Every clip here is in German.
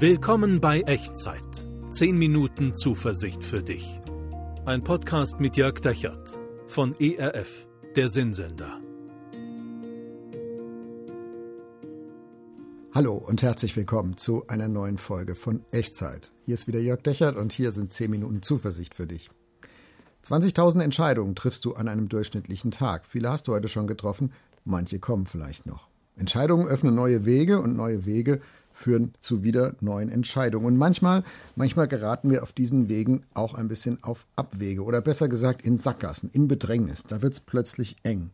Willkommen bei Echtzeit. 10 Minuten Zuversicht für dich. Ein Podcast mit Jörg Dechert von ERF, der Sinnsender. Hallo und herzlich willkommen zu einer neuen Folge von Echtzeit. Hier ist wieder Jörg Dechert und hier sind 10 Minuten Zuversicht für dich. 20.000 Entscheidungen triffst du an einem durchschnittlichen Tag. Viele hast du heute schon getroffen, manche kommen vielleicht noch. Entscheidungen öffnen neue Wege und neue Wege führen zu wieder neuen Entscheidungen. Und manchmal, manchmal geraten wir auf diesen Wegen auch ein bisschen auf Abwege oder besser gesagt in Sackgassen, in Bedrängnis. Da wird es plötzlich eng.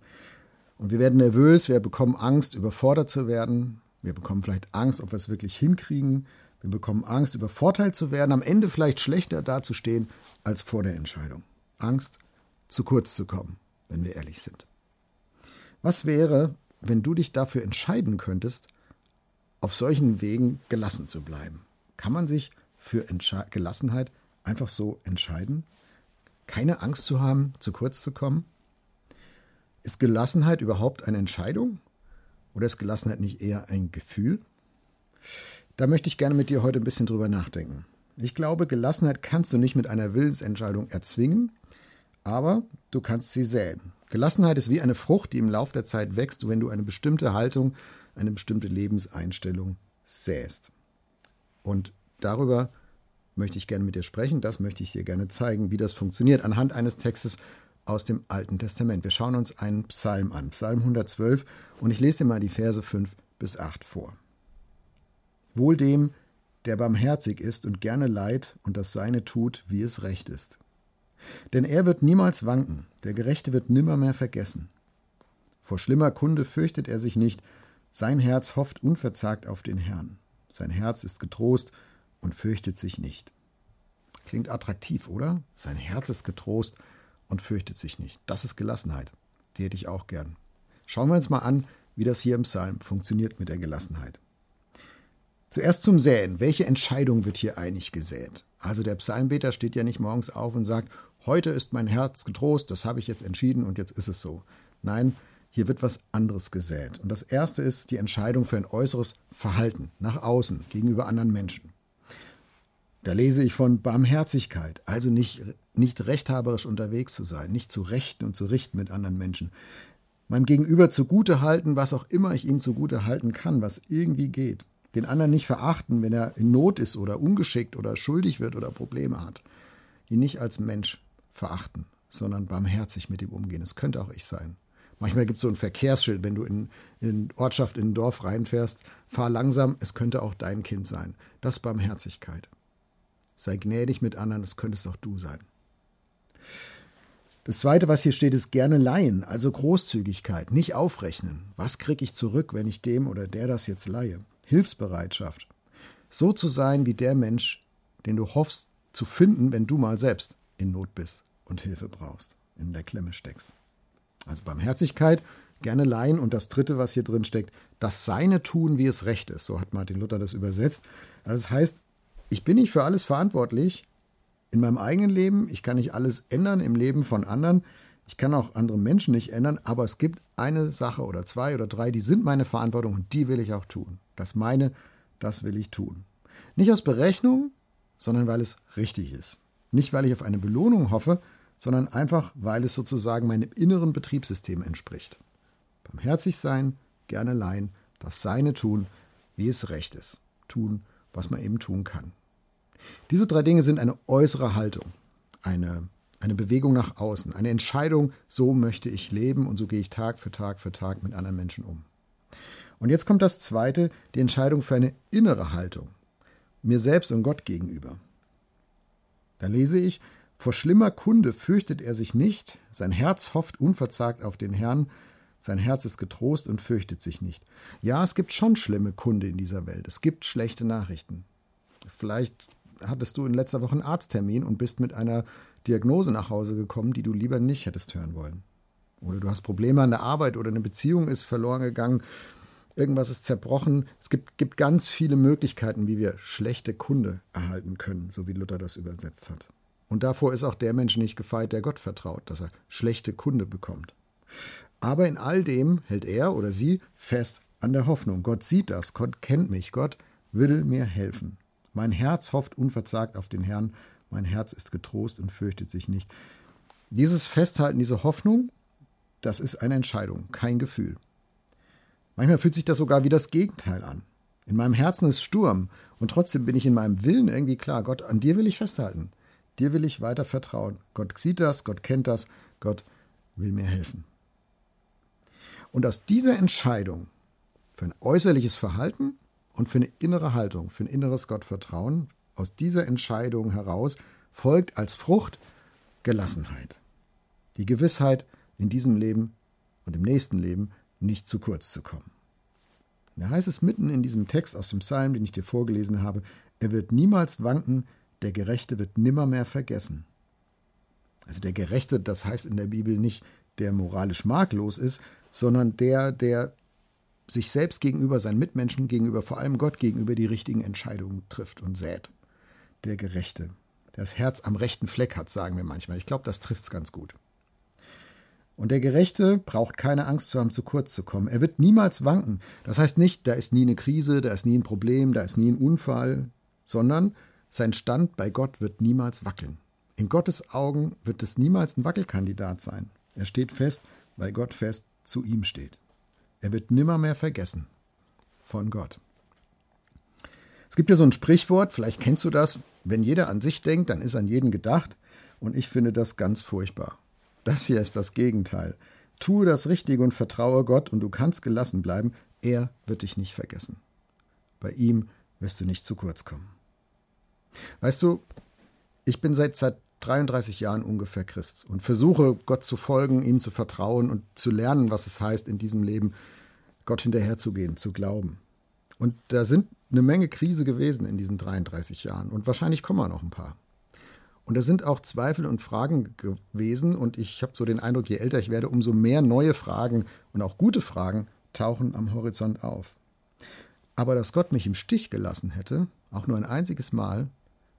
Und wir werden nervös, wir bekommen Angst, überfordert zu werden. Wir bekommen vielleicht Angst, ob wir es wirklich hinkriegen. Wir bekommen Angst, übervorteilt zu werden, am Ende vielleicht schlechter dazustehen als vor der Entscheidung. Angst, zu kurz zu kommen, wenn wir ehrlich sind. Was wäre, wenn du dich dafür entscheiden könntest, auf solchen Wegen gelassen zu bleiben? Kann man sich für Entsche Gelassenheit einfach so entscheiden? Keine Angst zu haben, zu kurz zu kommen? Ist Gelassenheit überhaupt eine Entscheidung? Oder ist Gelassenheit nicht eher ein Gefühl? Da möchte ich gerne mit dir heute ein bisschen drüber nachdenken. Ich glaube, Gelassenheit kannst du nicht mit einer Willensentscheidung erzwingen, aber du kannst sie säen. Gelassenheit ist wie eine Frucht, die im Laufe der Zeit wächst, wenn du eine bestimmte Haltung eine bestimmte Lebenseinstellung säst. Und darüber möchte ich gerne mit dir sprechen. Das möchte ich dir gerne zeigen, wie das funktioniert, anhand eines Textes aus dem Alten Testament. Wir schauen uns einen Psalm an, Psalm 112, und ich lese dir mal die Verse 5 bis 8 vor. Wohl dem, der barmherzig ist und gerne leid und das Seine tut, wie es recht ist. Denn er wird niemals wanken, der Gerechte wird nimmermehr vergessen. Vor schlimmer Kunde fürchtet er sich nicht, sein Herz hofft unverzagt auf den Herrn. Sein Herz ist getrost und fürchtet sich nicht. Klingt attraktiv, oder? Sein Herz ist getrost und fürchtet sich nicht. Das ist Gelassenheit. Die hätte ich auch gern. Schauen wir uns mal an, wie das hier im Psalm funktioniert mit der Gelassenheit. Zuerst zum Säen. Welche Entscheidung wird hier eigentlich gesät? Also der Psalmbeter steht ja nicht morgens auf und sagt, heute ist mein Herz getrost, das habe ich jetzt entschieden und jetzt ist es so. Nein, hier wird was anderes gesät. Und das erste ist die Entscheidung für ein äußeres Verhalten nach außen gegenüber anderen Menschen. Da lese ich von Barmherzigkeit, also nicht, nicht rechthaberisch unterwegs zu sein, nicht zu rechten und zu richten mit anderen Menschen. Meinem Gegenüber zugute halten, was auch immer ich ihm zugute halten kann, was irgendwie geht. Den anderen nicht verachten, wenn er in Not ist oder ungeschickt oder schuldig wird oder Probleme hat. Ihn nicht als Mensch verachten, sondern barmherzig mit ihm umgehen. Es könnte auch ich sein. Manchmal gibt es so ein Verkehrsschild, wenn du in, in Ortschaft, in ein Dorf reinfährst, fahr langsam, es könnte auch dein Kind sein. Das Barmherzigkeit. Sei gnädig mit anderen, das könntest auch du sein. Das zweite, was hier steht, ist gerne leihen, also Großzügigkeit, nicht aufrechnen. Was kriege ich zurück, wenn ich dem oder der das jetzt leihe? Hilfsbereitschaft. So zu sein wie der Mensch, den du hoffst zu finden, wenn du mal selbst in Not bist und Hilfe brauchst, in der Klemme steckst. Also Barmherzigkeit, gerne leihen und das dritte, was hier drin steckt, das Seine tun, wie es recht ist. So hat Martin Luther das übersetzt. Also das heißt, ich bin nicht für alles verantwortlich in meinem eigenen Leben. Ich kann nicht alles ändern im Leben von anderen. Ich kann auch andere Menschen nicht ändern, aber es gibt eine Sache oder zwei oder drei, die sind meine Verantwortung und die will ich auch tun. Das meine, das will ich tun. Nicht aus Berechnung, sondern weil es richtig ist. Nicht, weil ich auf eine Belohnung hoffe, sondern einfach, weil es sozusagen meinem inneren Betriebssystem entspricht. Barmherzig sein, gerne leihen, das Seine tun, wie es recht ist. Tun, was man eben tun kann. Diese drei Dinge sind eine äußere Haltung, eine, eine Bewegung nach außen, eine Entscheidung, so möchte ich leben und so gehe ich Tag für Tag für Tag mit anderen Menschen um. Und jetzt kommt das Zweite, die Entscheidung für eine innere Haltung, mir selbst und Gott gegenüber. Da lese ich, vor schlimmer Kunde fürchtet er sich nicht, sein Herz hofft unverzagt auf den Herrn, sein Herz ist getrost und fürchtet sich nicht. Ja, es gibt schon schlimme Kunde in dieser Welt, es gibt schlechte Nachrichten. Vielleicht hattest du in letzter Woche einen Arzttermin und bist mit einer Diagnose nach Hause gekommen, die du lieber nicht hättest hören wollen. Oder du hast Probleme an der Arbeit oder eine Beziehung ist verloren gegangen, irgendwas ist zerbrochen. Es gibt, gibt ganz viele Möglichkeiten, wie wir schlechte Kunde erhalten können, so wie Luther das übersetzt hat. Und davor ist auch der Mensch nicht gefeit, der Gott vertraut, dass er schlechte Kunde bekommt. Aber in all dem hält er oder sie fest an der Hoffnung. Gott sieht das, Gott kennt mich, Gott will mir helfen. Mein Herz hofft unverzagt auf den Herrn, mein Herz ist getrost und fürchtet sich nicht. Dieses Festhalten, diese Hoffnung, das ist eine Entscheidung, kein Gefühl. Manchmal fühlt sich das sogar wie das Gegenteil an. In meinem Herzen ist Sturm und trotzdem bin ich in meinem Willen irgendwie klar, Gott, an dir will ich festhalten. Dir will ich weiter vertrauen. Gott sieht das, Gott kennt das, Gott will mir helfen. Und aus dieser Entscheidung für ein äußerliches Verhalten und für eine innere Haltung, für ein inneres Gottvertrauen, aus dieser Entscheidung heraus folgt als Frucht Gelassenheit. Die Gewissheit, in diesem Leben und im nächsten Leben nicht zu kurz zu kommen. Da heißt es mitten in diesem Text aus dem Psalm, den ich dir vorgelesen habe, er wird niemals wanken, der Gerechte wird nimmermehr vergessen. Also der Gerechte, das heißt in der Bibel nicht, der moralisch makellos ist, sondern der, der sich selbst gegenüber, seinen Mitmenschen gegenüber, vor allem Gott gegenüber die richtigen Entscheidungen trifft und sät. Der Gerechte, der das Herz am rechten Fleck hat, sagen wir manchmal. Ich glaube, das trifft es ganz gut. Und der Gerechte braucht keine Angst zu haben, zu kurz zu kommen. Er wird niemals wanken. Das heißt nicht, da ist nie eine Krise, da ist nie ein Problem, da ist nie ein Unfall, sondern sein Stand bei Gott wird niemals wackeln. In Gottes Augen wird es niemals ein Wackelkandidat sein. Er steht fest, weil Gott fest zu ihm steht. Er wird nimmermehr vergessen von Gott. Es gibt ja so ein Sprichwort, vielleicht kennst du das, wenn jeder an sich denkt, dann ist an jeden gedacht. Und ich finde das ganz furchtbar. Das hier ist das Gegenteil. Tue das Richtige und vertraue Gott und du kannst gelassen bleiben. Er wird dich nicht vergessen. Bei ihm wirst du nicht zu kurz kommen. Weißt du, ich bin seit, seit 33 Jahren ungefähr Christ und versuche Gott zu folgen, ihm zu vertrauen und zu lernen, was es heißt, in diesem Leben Gott hinterherzugehen, zu glauben. Und da sind eine Menge Krise gewesen in diesen 33 Jahren und wahrscheinlich kommen noch ein paar. Und da sind auch Zweifel und Fragen gewesen und ich habe so den Eindruck, je älter ich werde, umso mehr neue Fragen und auch gute Fragen tauchen am Horizont auf. Aber dass Gott mich im Stich gelassen hätte, auch nur ein einziges Mal,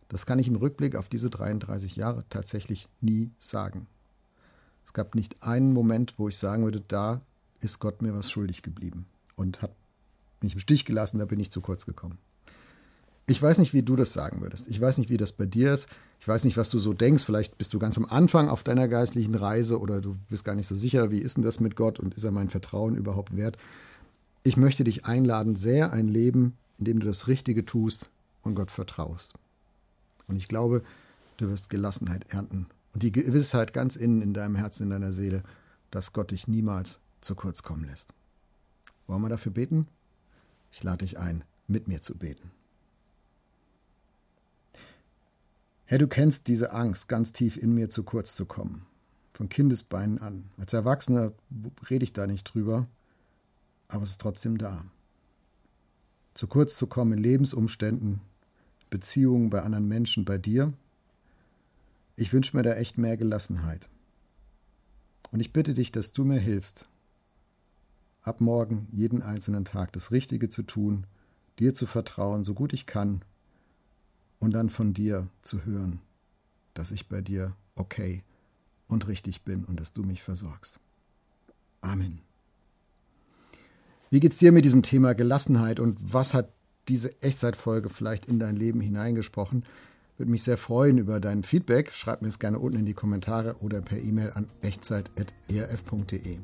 das kann ich im Rückblick auf diese 33 Jahre tatsächlich nie sagen. Es gab nicht einen Moment, wo ich sagen würde, da ist Gott mir was schuldig geblieben und hat mich im Stich gelassen, da bin ich zu kurz gekommen. Ich weiß nicht, wie du das sagen würdest. Ich weiß nicht, wie das bei dir ist. Ich weiß nicht, was du so denkst. Vielleicht bist du ganz am Anfang auf deiner geistlichen Reise oder du bist gar nicht so sicher, wie ist denn das mit Gott und ist er mein Vertrauen überhaupt wert? Ich möchte dich einladen, sehr ein Leben, in dem du das Richtige tust und Gott vertraust. Und ich glaube, du wirst Gelassenheit ernten und die Gewissheit ganz innen in deinem Herzen, in deiner Seele, dass Gott dich niemals zu kurz kommen lässt. Wollen wir dafür beten? Ich lade dich ein, mit mir zu beten. Herr, du kennst diese Angst, ganz tief in mir zu kurz zu kommen. Von Kindesbeinen an. Als Erwachsener rede ich da nicht drüber, aber es ist trotzdem da. Zu kurz zu kommen in Lebensumständen, Beziehungen bei anderen Menschen, bei dir. Ich wünsche mir da echt mehr Gelassenheit. Und ich bitte dich, dass du mir hilfst, ab morgen jeden einzelnen Tag das Richtige zu tun, dir zu vertrauen, so gut ich kann, und dann von dir zu hören, dass ich bei dir okay und richtig bin und dass du mich versorgst. Amen. Wie geht's dir mit diesem Thema Gelassenheit und was hat diese Echtzeitfolge vielleicht in dein Leben hineingesprochen. Würde mich sehr freuen über dein Feedback. Schreib mir es gerne unten in die Kommentare oder per E-Mail an echtzeit.erf.de.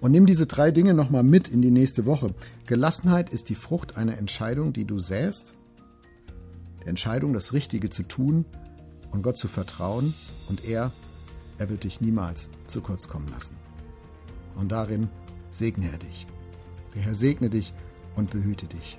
Und nimm diese drei Dinge nochmal mit in die nächste Woche. Gelassenheit ist die Frucht einer Entscheidung, die du säst. Der Entscheidung, das Richtige zu tun und Gott zu vertrauen. Und er, er wird dich niemals zu kurz kommen lassen. Und darin segne er dich. Der Herr segne dich und behüte dich.